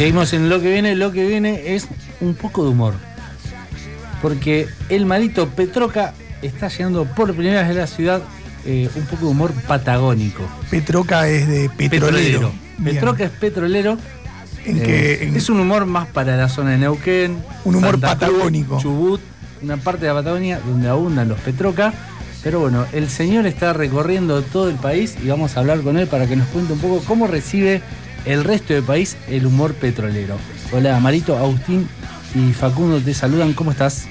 seguimos en lo que viene. Lo que viene es un poco de humor. Porque el malito Petroca está llegando por primera vez a la ciudad eh, un poco de humor patagónico. Petroca es de petrolero. Petroca es petrolero. ¿En que, eh, Es un humor más para la zona de Neuquén. Un humor patagónico. Chubut, una parte de la Patagonia donde abundan los Petroca. Pero bueno, el señor está recorriendo todo el país y vamos a hablar con él para que nos cuente un poco cómo recibe el resto del país el humor petrolero. Hola, Marito, Agustín y Facundo te saludan. ¿Cómo estás?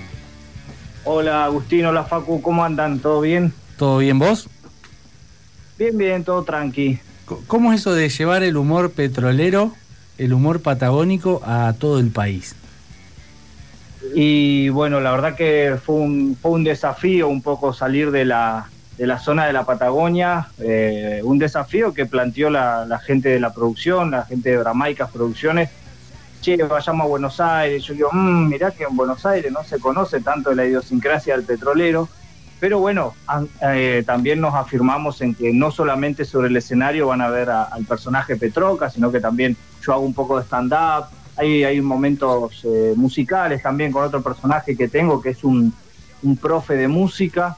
Hola, Agustín, hola, Facu, ¿cómo andan? ¿Todo bien? ¿Todo bien vos? Bien, bien, todo tranqui. ¿Cómo es eso de llevar el humor petrolero, el humor patagónico a todo el país? Y bueno, la verdad que fue un, fue un desafío un poco salir de la, de la zona de la Patagonia, eh, un desafío que planteó la, gente de la producción, la gente de Bramaicas Producciones. Che, vayamos a Buenos Aires. Yo digo, mmm, mirá que en Buenos Aires no se conoce tanto la idiosincrasia del petrolero. Pero bueno, eh, también nos afirmamos en que no solamente sobre el escenario van a ver al personaje Petroca, sino que también yo hago un poco de stand-up. Hay, hay momentos eh, musicales también con otro personaje que tengo, que es un, un profe de música.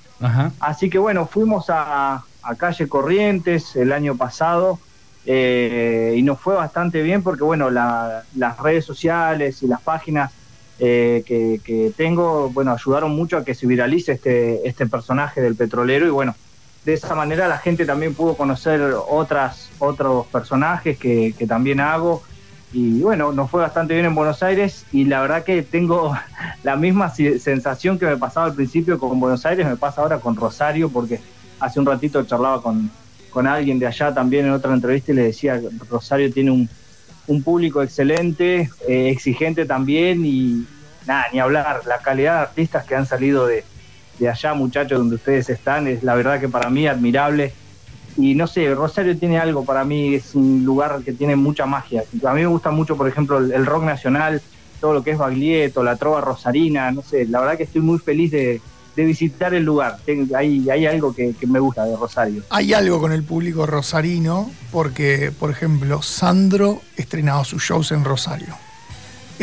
Así que bueno, fuimos a, Calle Corrientes el año pasado eh, y nos fue bastante bien porque bueno, las redes sociales y las páginas eh, que, tengo, bueno, ayudaron mucho a que se viralice este, este personaje del petrolero y bueno, de esa manera la gente también pudo conocer otras, otros personajes que, que también hago y bueno, nos fue bastante bien en Buenos Aires y la verdad que tengo la misma sensación que me pasaba al principio con Buenos Aires, me pasa ahora con Rosario, porque hace un ratito charlaba con, con alguien de allá también en otra entrevista y le decía Rosario tiene un, un público excelente, eh, exigente también y nada, ni hablar, la calidad de artistas que han salido de, de allá, muchachos, donde ustedes están, es la verdad que para mí admirable y no sé, Rosario tiene algo para mí, es un lugar que tiene mucha magia. A mí me gusta mucho, por ejemplo, el, rock nacional, todo lo que es Baglietto, la trova rosarina, no sé, la verdad que estoy muy feliz de, visitar el lugar. hay, hay algo que, que, me gusta de Rosario. Hay algo con el público rosarino, porque, por ejemplo, Sandro estrenado sus shows en Rosario.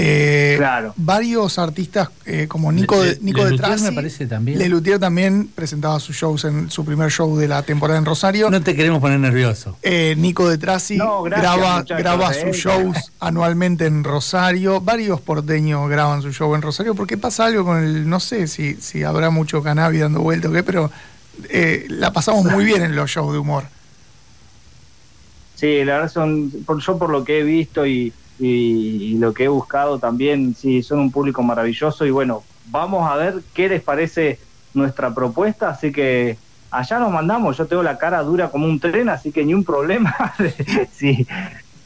Eh, claro. Varios artistas eh, como Nico de, Nico de me parece también. Lelutier también presentaba sus shows en su primer show de la temporada en Rosario. No te queremos poner nervioso. Eh, Nico de Trasi graba, graba sus shows anualmente en Rosario. Varios porteños graban su show en Rosario porque pasa algo con el. No sé si, si habrá mucho cannabis dando vuelta o qué, pero la pasamos muy bien en los shows de humor. Sí, la verdad son. yo por lo que he visto y y, lo que he buscado también, sí, son un público maravilloso y bueno, vamos a ver qué les parece nuestra propuesta, así que allá nos mandamos, yo tengo la cara dura como un tren, así que ni un problema, si,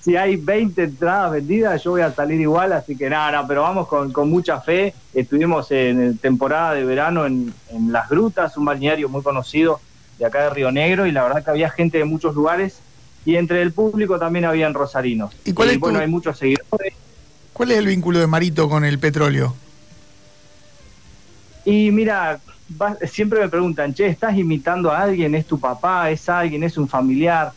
si hay 20 entradas vendidas, yo voy a salir igual, así que nada, pero vamos con, con, mucha fe, estuvimos en temporada de verano en, en Las Grutas, un balneario muy conocido de acá de Río Negro, y la verdad que había gente de muchos lugares y entre el público también habían rosarinos. ¿Y, cuál bueno, hay muchos seguidores. ¿Cuál es el vínculo de Marito con el petróleo? Y mira, siempre me preguntan, che, ¿estás imitando a alguien? ¿Es tu papá? ¿Es alguien? ¿Es un familiar?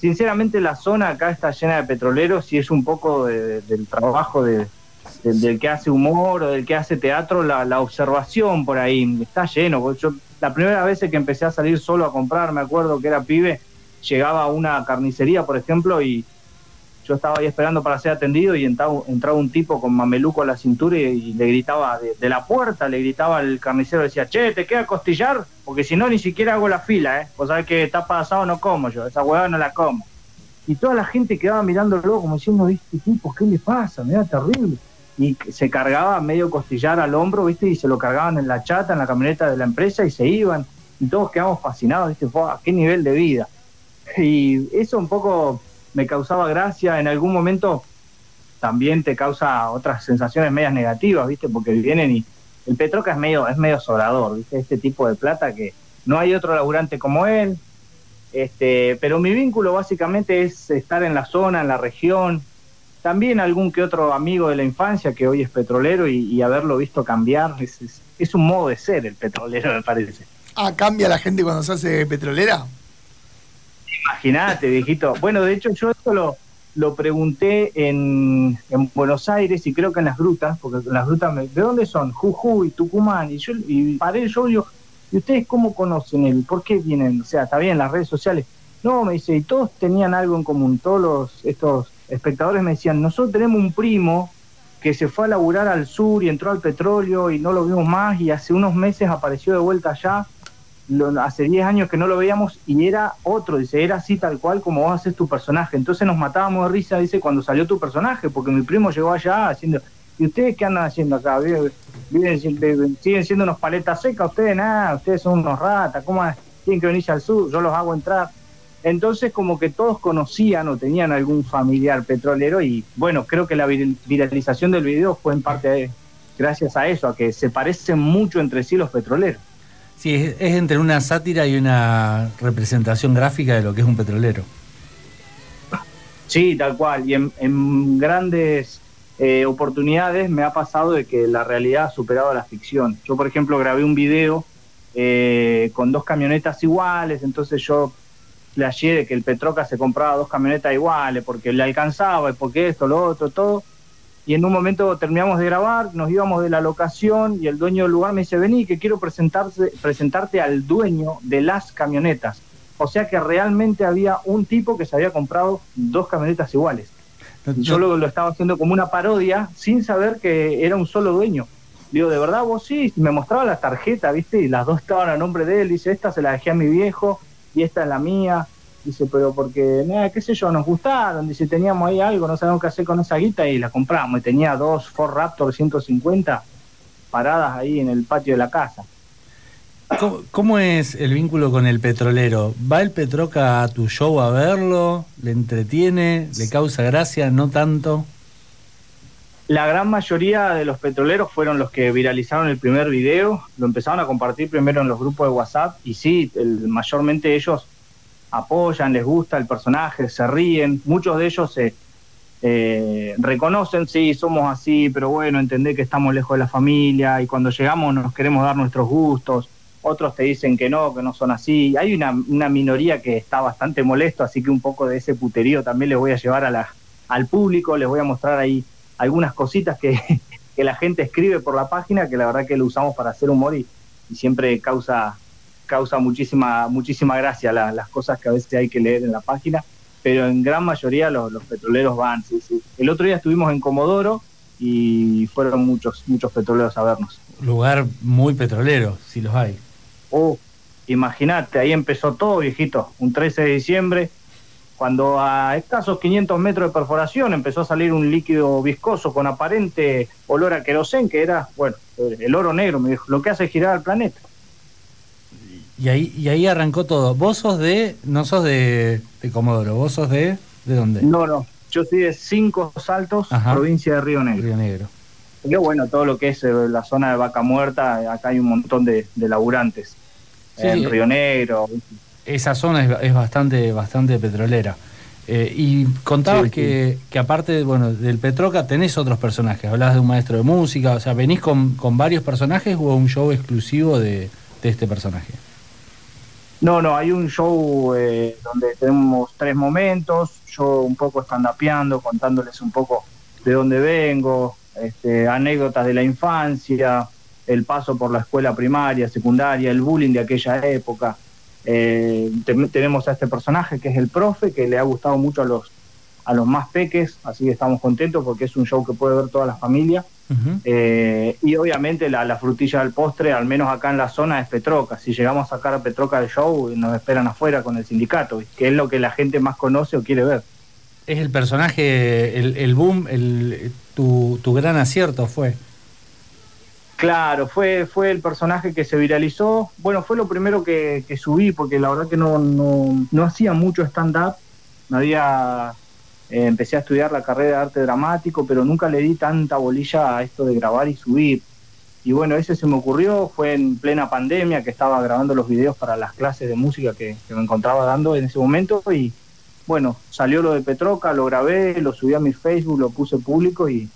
Sinceramente la zona acá está llena de petroleros y es un poco del trabajo de, del que hace humor o del que hace teatro, la, la observación por ahí, está lleno. Yo, la primera vez que empecé a salir solo a comprar, me acuerdo que era pibe, llegaba a una carnicería, por ejemplo, y yo estaba ahí esperando para ser atendido y entraba, un tipo con mameluco a la cintura y, le gritaba de, la puerta, le gritaba al carnicero, decía, che, ¿te queda costillar? Porque si no, ni siquiera hago la fila, ¿eh? Vos sabés que tapa asado no como yo, esa hueá no la como. Y toda la gente quedaba mirándolo como diciendo, ¿viste, tipo, qué le pasa? Me da terrible. Y se cargaba medio costillar al hombro, ¿viste? Y se lo cargaban en la chata, en la camioneta de la empresa y se iban. Y todos quedamos fascinados, ¿viste? ¿A qué nivel de vida? Y eso un poco me causaba gracia, en algún momento también te causa otras sensaciones medias negativas, ¿viste? Porque vienen y el Petroca es medio, es medio sobrador, ¿viste? Este tipo de plata que no hay otro laburante como él. Este, pero mi vínculo básicamente es estar en la zona, en la región, también algún que otro amigo de la infancia que hoy es petrolero y, haberlo visto cambiar, es, es, un modo de ser el petrolero, me parece. Ah, ¿cambia la gente cuando se hace petrolera? Imagínate, viejito. Bueno, de hecho yo esto lo, lo pregunté en, Buenos Aires y creo que en las grutas, porque en las grutas, me, ¿de dónde son? Jujuy, Tucumán. Y yo y paré yo, yo, ¿y ustedes cómo conocen él? ¿Por qué vienen? O sea, está bien, las redes sociales. No, me dice, y todos tenían algo en común. Todos los, estos espectadores me decían, nosotros tenemos un primo que se fue a laburar al sur y entró al petróleo y no lo vimos más y hace unos meses apareció de vuelta allá hace 10 años que no lo veíamos y era otro, dice, era así tal cual como vos haces tu personaje. Entonces nos matábamos de risa, dice, cuando salió tu personaje, porque mi primo llegó allá haciendo, ¿y ustedes qué andan haciendo acá? ¿Viven, siguen siendo unos paletas secas ustedes? Nada, ustedes son unos ratas, ¿cómo tienen que venirse al sur? Yo los hago entrar. Entonces como que todos conocían o tenían algún familiar petrolero y bueno, creo que la viralización del video fue en parte de, gracias a eso, a que se parecen mucho entre sí los petroleros. Sí, es, entre una sátira y una representación gráfica de lo que es un petrolero. Sí, tal cual. Y en, grandes eh, oportunidades me ha pasado de que la realidad ha superado a la ficción. Yo, por ejemplo, grabé un video eh, con dos camionetas iguales, entonces yo flashé de que el Petroca se compraba dos camionetas iguales porque le alcanzaba, y porque esto, lo otro, todo y en un momento terminamos de grabar, nos íbamos de la locación y el dueño del lugar me dice, vení que quiero presentarse, presentarte al dueño de las camionetas. O sea que realmente había un tipo que se había comprado dos camionetas iguales. Yo lo, lo estaba haciendo como una parodia sin saber que era un solo dueño. Digo, ¿de verdad vos sí? Me mostraba la tarjeta, ¿viste? Y las dos estaban a nombre de él. Dice, esta se la dejé a mi viejo y esta es la mía. Dice, pero porque, nada, qué sé yo, nos gustaron. Dice, teníamos ahí algo, no sabemos qué hacer con esa guita y la compramos. Y tenía dos Ford Raptor 150 paradas ahí en el patio de la casa. ¿Cómo, es el vínculo con el petrolero? ¿Va el Petroca a tu show a verlo? ¿Le entretiene? ¿Le causa gracia? ¿No tanto? La gran mayoría de los petroleros fueron los que viralizaron el primer video, lo empezaron a compartir primero en los grupos de WhatsApp y sí, el, mayormente ellos apoyan, les gusta el personaje, se ríen, muchos de ellos se eh, reconocen, sí, somos así, pero bueno, entender que estamos lejos de la familia y cuando llegamos nos queremos dar nuestros gustos, otros te dicen que no, que no son así, hay una, minoría que está bastante molesto, así que un poco de ese puterío también les voy a llevar al público, les voy a mostrar ahí algunas cositas que, que la gente escribe por la página, que la verdad que lo usamos para hacer humor y siempre causa causa muchísima, muchísima gracia las cosas que a veces hay que leer en la página, pero en gran mayoría los, petroleros van. El otro día estuvimos en Comodoro y fueron muchos, muchos petroleros a vernos. Lugar muy petrolero, si los hay. Oh, imagínate, ahí empezó todo, viejito, un 13 de diciembre, cuando a escasos 500 metros de perforación empezó a salir un líquido viscoso con aparente olor a querosén, que era, bueno, el oro negro, me dijo, lo que hace girar al planeta. Y ahí, y ahí arrancó todo. Vos sos de, no sos de, Comodoro, vos sos de, ¿de dónde? No, no, yo soy de Cinco Saltos, provincia de Río Negro. Río Negro. Y bueno, todo lo que es eh, la zona de Vaca Muerta, acá hay un montón de, laburantes. en Río Negro. Esa zona es, bastante, bastante petrolera. Eh, y contabas que, que, aparte bueno, del Petroca tenés otros personajes. Hablabas de un maestro de música, o sea, ¿venís con, con varios personajes o un show exclusivo de, de este personaje? No, no, hay un show eh, donde tenemos tres momentos, yo un poco stand-upeando, contándoles un poco de dónde vengo, este, anécdotas de la infancia, el paso por la escuela primaria, secundaria, el bullying de aquella época. Eh, tenemos a este personaje que es el profe, que le ha gustado mucho a los, a los más peques, así que estamos contentos porque es un show que puede ver toda la familia. Eh, y obviamente la, frutilla del postre, al menos acá en la zona, es Petroca. Si llegamos a sacar a Petroca del show, nos esperan afuera con el sindicato, que es lo que la gente más conoce o quiere ver. Es el personaje, el, boom, el, tu, gran acierto fue. Claro, fue, fue el personaje que se viralizó. Bueno, fue lo primero que, subí, porque la verdad que no, no, no hacía mucho stand-up. No había eh, empecé a estudiar la carrera de arte dramático, pero nunca le di tanta bolilla a esto de grabar y subir. Y bueno, ese se me ocurrió, fue en plena pandemia que estaba grabando los videos para las clases de música que, me encontraba dando en ese momento y bueno, salió lo de Petroca, lo grabé, lo subí a mi Facebook, lo puse público y,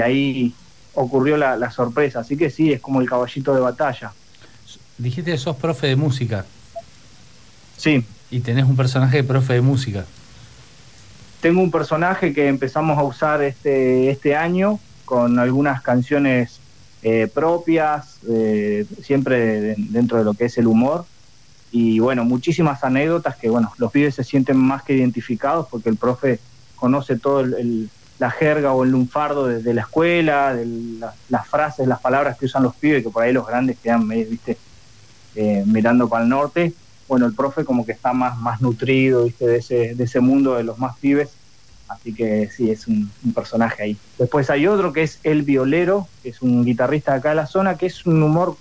ahí ocurrió la, la, sorpresa. Así que sí, es como el caballito de batalla. Dijiste que sos profe de música. Sí. Y tenés un personaje de profe de música. Tengo un personaje que empezamos a usar este, este año con algunas canciones eh, propias, eh, siempre dentro de lo que es el humor. Y bueno, muchísimas anécdotas que, bueno, los pibes se sienten más que identificados porque el profe conoce todo la jerga o el lunfardo de, la escuela, de las frases, las palabras que usan los pibes, que por ahí los grandes quedan, viste, eh, mirando para el norte. Bueno, el profe como que está más, más nutrido, viste, de ese, de ese mundo de los más pibes Así que sí, es un, personaje ahí. Después hay otro que es El Violero, que es un guitarrista de acá de la zona, que es un humor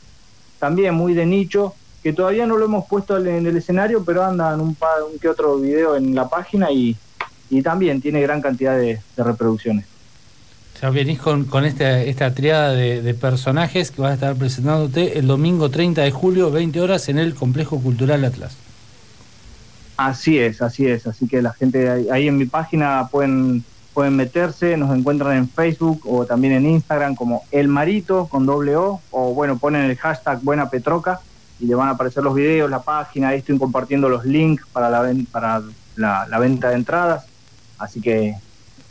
también muy de nicho, que todavía no lo hemos puesto en el escenario, pero anda en un, un que otro video en la página y, también tiene gran cantidad de, reproducciones. Ya venís con, con esta, esta triada de, de, personajes que vas a estar presentándote el domingo 30 de julio, 20 horas, en el Complejo Cultural Atlas. Así es, así es. Así que la gente ahí en mi página pueden, pueden meterse, nos encuentran en Facebook o también en Instagram como El Marito con doble O, o bueno, ponen el hashtag Buena Petroca y le van a aparecer los videos, la página, ahí estoy compartiendo los links para la, para la, venta de entradas. Así que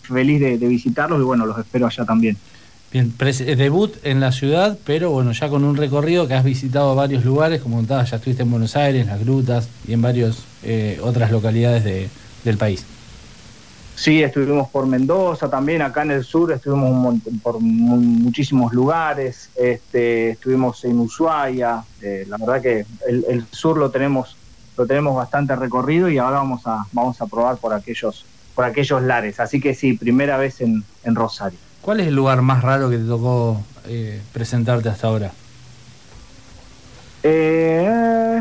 feliz de visitarlos y bueno, los espero allá también. Bien, eh, debut en la ciudad, pero bueno, ya con un recorrido que has visitado varios lugares, como contabas, ya estuviste en Buenos Aires, las grutas y en varias eh, otras localidades de, del país. Sí, estuvimos por Mendoza también, acá en el sur estuvimos por muchísimos lugares, este, estuvimos en Ushuaia, eh, la verdad que el, sur lo tenemos lo tenemos bastante recorrido y ahora vamos a vamos a probar por aquellos por aquellos lares, así que sí, primera vez en Rosario. ¿Cuál es el lugar más raro que te tocó eh, presentarte hasta ahora? Eh,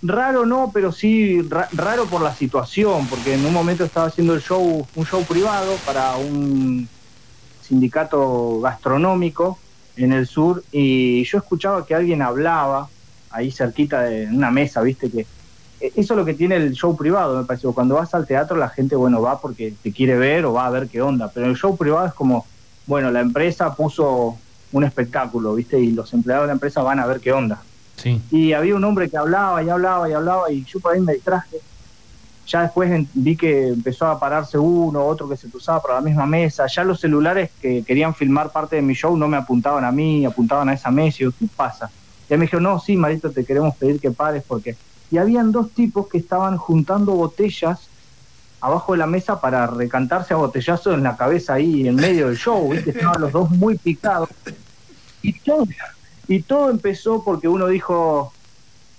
raro no, pero sí raro por la situación, porque en un momento estaba haciendo el show, un show privado para un sindicato gastronómico en el sur y yo escuchaba que alguien hablaba ahí cerquita de una mesa, viste que eso es lo que tiene el show privado, me parece. Cuando vas al teatro la gente, bueno, va porque te quiere ver o va a ver qué onda, pero el show privado es como, bueno, la empresa puso un espectáculo, ¿viste? Y los empleados de la empresa van a ver qué onda. Sí. Y había un hombre que hablaba y hablaba y hablaba y yo por ahí me distraje. Ya después vi que empezó a pararse uno, otro que se cruzaba por la misma mesa. Ya los celulares que querían filmar parte de mi show no me apuntaban a mí, apuntaban a esa mesa. Y yo, ¿qué pasa? Y me dijo, no, sí, Marito, te queremos pedir que pares porque y habían dos tipos que estaban juntando botellas abajo de la mesa para recantarse a botellazo en la cabeza ahí en medio del show, estaban los dos muy picados. Y todo, y todo empezó porque uno dijo,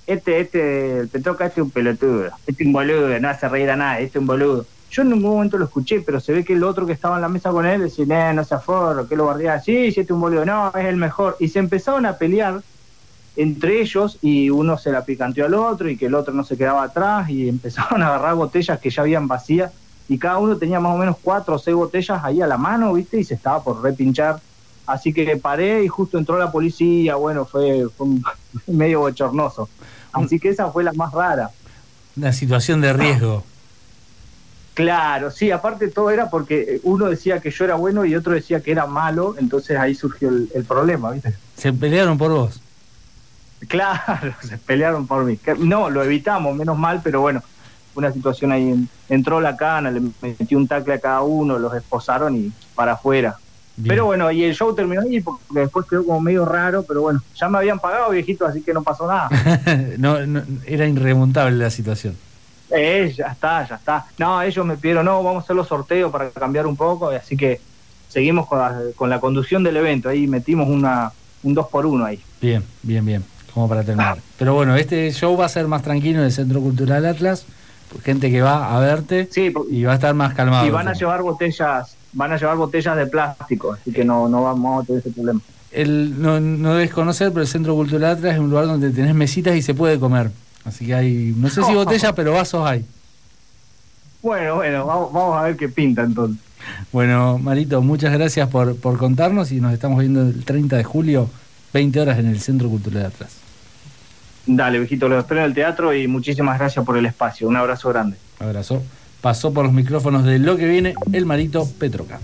este, este, el Petroca este es un pelotudo, este es un boludo, no hace reír a nadie, este es un boludo. Yo en ningún momento lo escuché, pero se ve que el otro que estaba en la mesa con él decía, no, no se aforro, que lo guardía, sí, sí, este es un boludo, no, es el mejor. Y se empezaron a pelear entre ellos y uno se la picanteó al otro y que el otro no se quedaba atrás y empezaron a agarrar botellas que ya habían vacías y cada uno tenía más o menos cuatro o seis botellas ahí a la mano, ¿viste? Y se estaba por repinchar. Así que paré y justo entró la policía, bueno, fue, medio bochornoso. Así que esa fue la más rara. Una situación de riesgo. Claro, sí, aparte todo era porque uno decía que yo era bueno y otro decía que era malo, entonces ahí surgió el, el problema, ¿viste? Se pelearon por vos. Claro, se pelearon por mí. No, lo evitamos, menos mal, pero bueno, una situación ahí. Entró la cana, le metió un tacle a cada uno, los esposaron y para afuera. Pero bueno, y el show terminó ahí porque después quedó como medio raro, pero bueno, ya me habían pagado, viejito, así que no pasó nada. no, era irremontable la situación. Eh, ya está, ya está. No, ellos me pidieron, no, vamos a hacer los sorteos para cambiar un poco, así que seguimos con la, con la conducción del evento. Ahí metimos una, un 2 por 1 ahí. Bien, bien, bien como para terminar. Pero bueno, este show va a ser más tranquilo en el Centro Cultural Atlas, gente que va a verte y va a estar más calmado. Y van a llevar botellas, van a llevar botellas de plástico, así que no, no vamos a tener ese problema. El, no, no debes conocer, pero el Centro Cultural Atlas es un lugar donde tenés mesitas y se puede comer. Así que hay, no sé si botellas, pero vasos hay. Bueno, bueno, vamos, vamos a ver qué pinta entonces. Bueno, Marito, muchas gracias por, por contarnos y nos estamos viendo el 30 de julio, 20 horas en el Centro Cultural Atlas. Dale, viejito, lo espero en el teatro y muchísimas gracias por el espacio. Un abrazo grande. Abrazo. Pasó por los micrófonos de lo que viene el Marito Petroca.